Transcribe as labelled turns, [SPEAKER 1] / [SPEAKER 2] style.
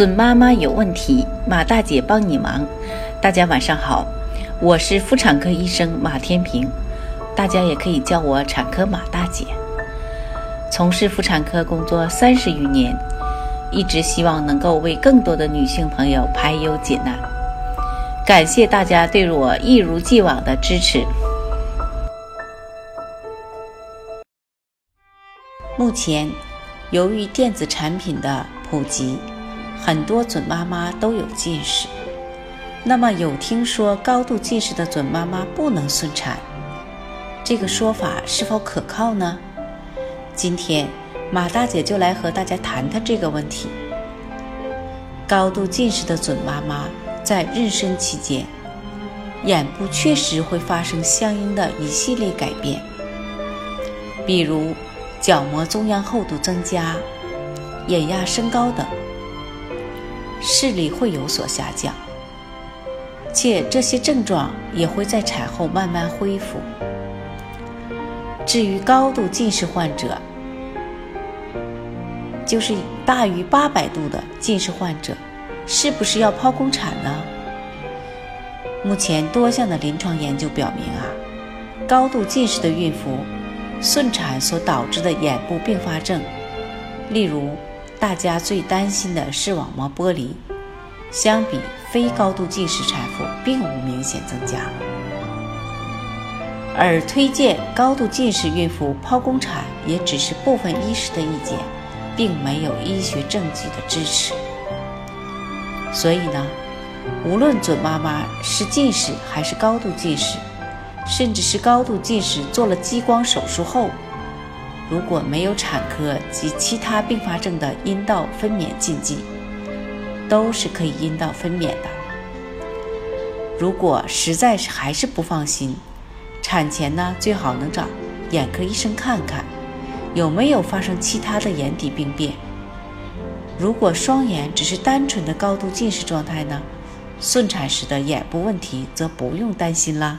[SPEAKER 1] 准妈妈有问题，马大姐帮你忙。大家晚上好，我是妇产科医生马天平，大家也可以叫我产科马大姐。从事妇产科工作三十余年，一直希望能够为更多的女性朋友排忧解难。感谢大家对我一如既往的支持。目前，由于电子产品的普及，很多准妈妈都有近视。那么，有听说高度近视的准妈妈不能顺产，这个说法是否可靠呢？今天，马大姐就来和大家谈谈这个问题。高度近视的准妈妈在妊娠期间，眼部确实会发生相应的一系列改变，比如角膜中央厚度增加、眼压升高等，视力会有所下降，且这些症状也会在产后慢慢恢复。至于高度近视患者，就是大于八百度的近视患者，是不是要剖宫产呢？目前多项的临床研究表明啊，高度近视的孕妇顺产所导致的眼部并发症，例如大家最担心的视网膜剥离，相比非高度近视产妇并无明显增加。而推荐高度近视孕妇剖宫产，也只是部分医师的意见。并没有医学证据的支持，所以呢，无论准妈妈是近视还是高度近视，甚至是高度近视做了激光手术后，如果没有产科及其他并发症的阴道分娩禁忌，都是可以阴道分娩的。如果实在是还是不放心，产前呢最好能找眼科医生看看。有没有发生其他的眼底病变？如果双眼只是单纯的高度近视状态呢？顺产时的眼部问题则不用担心啦。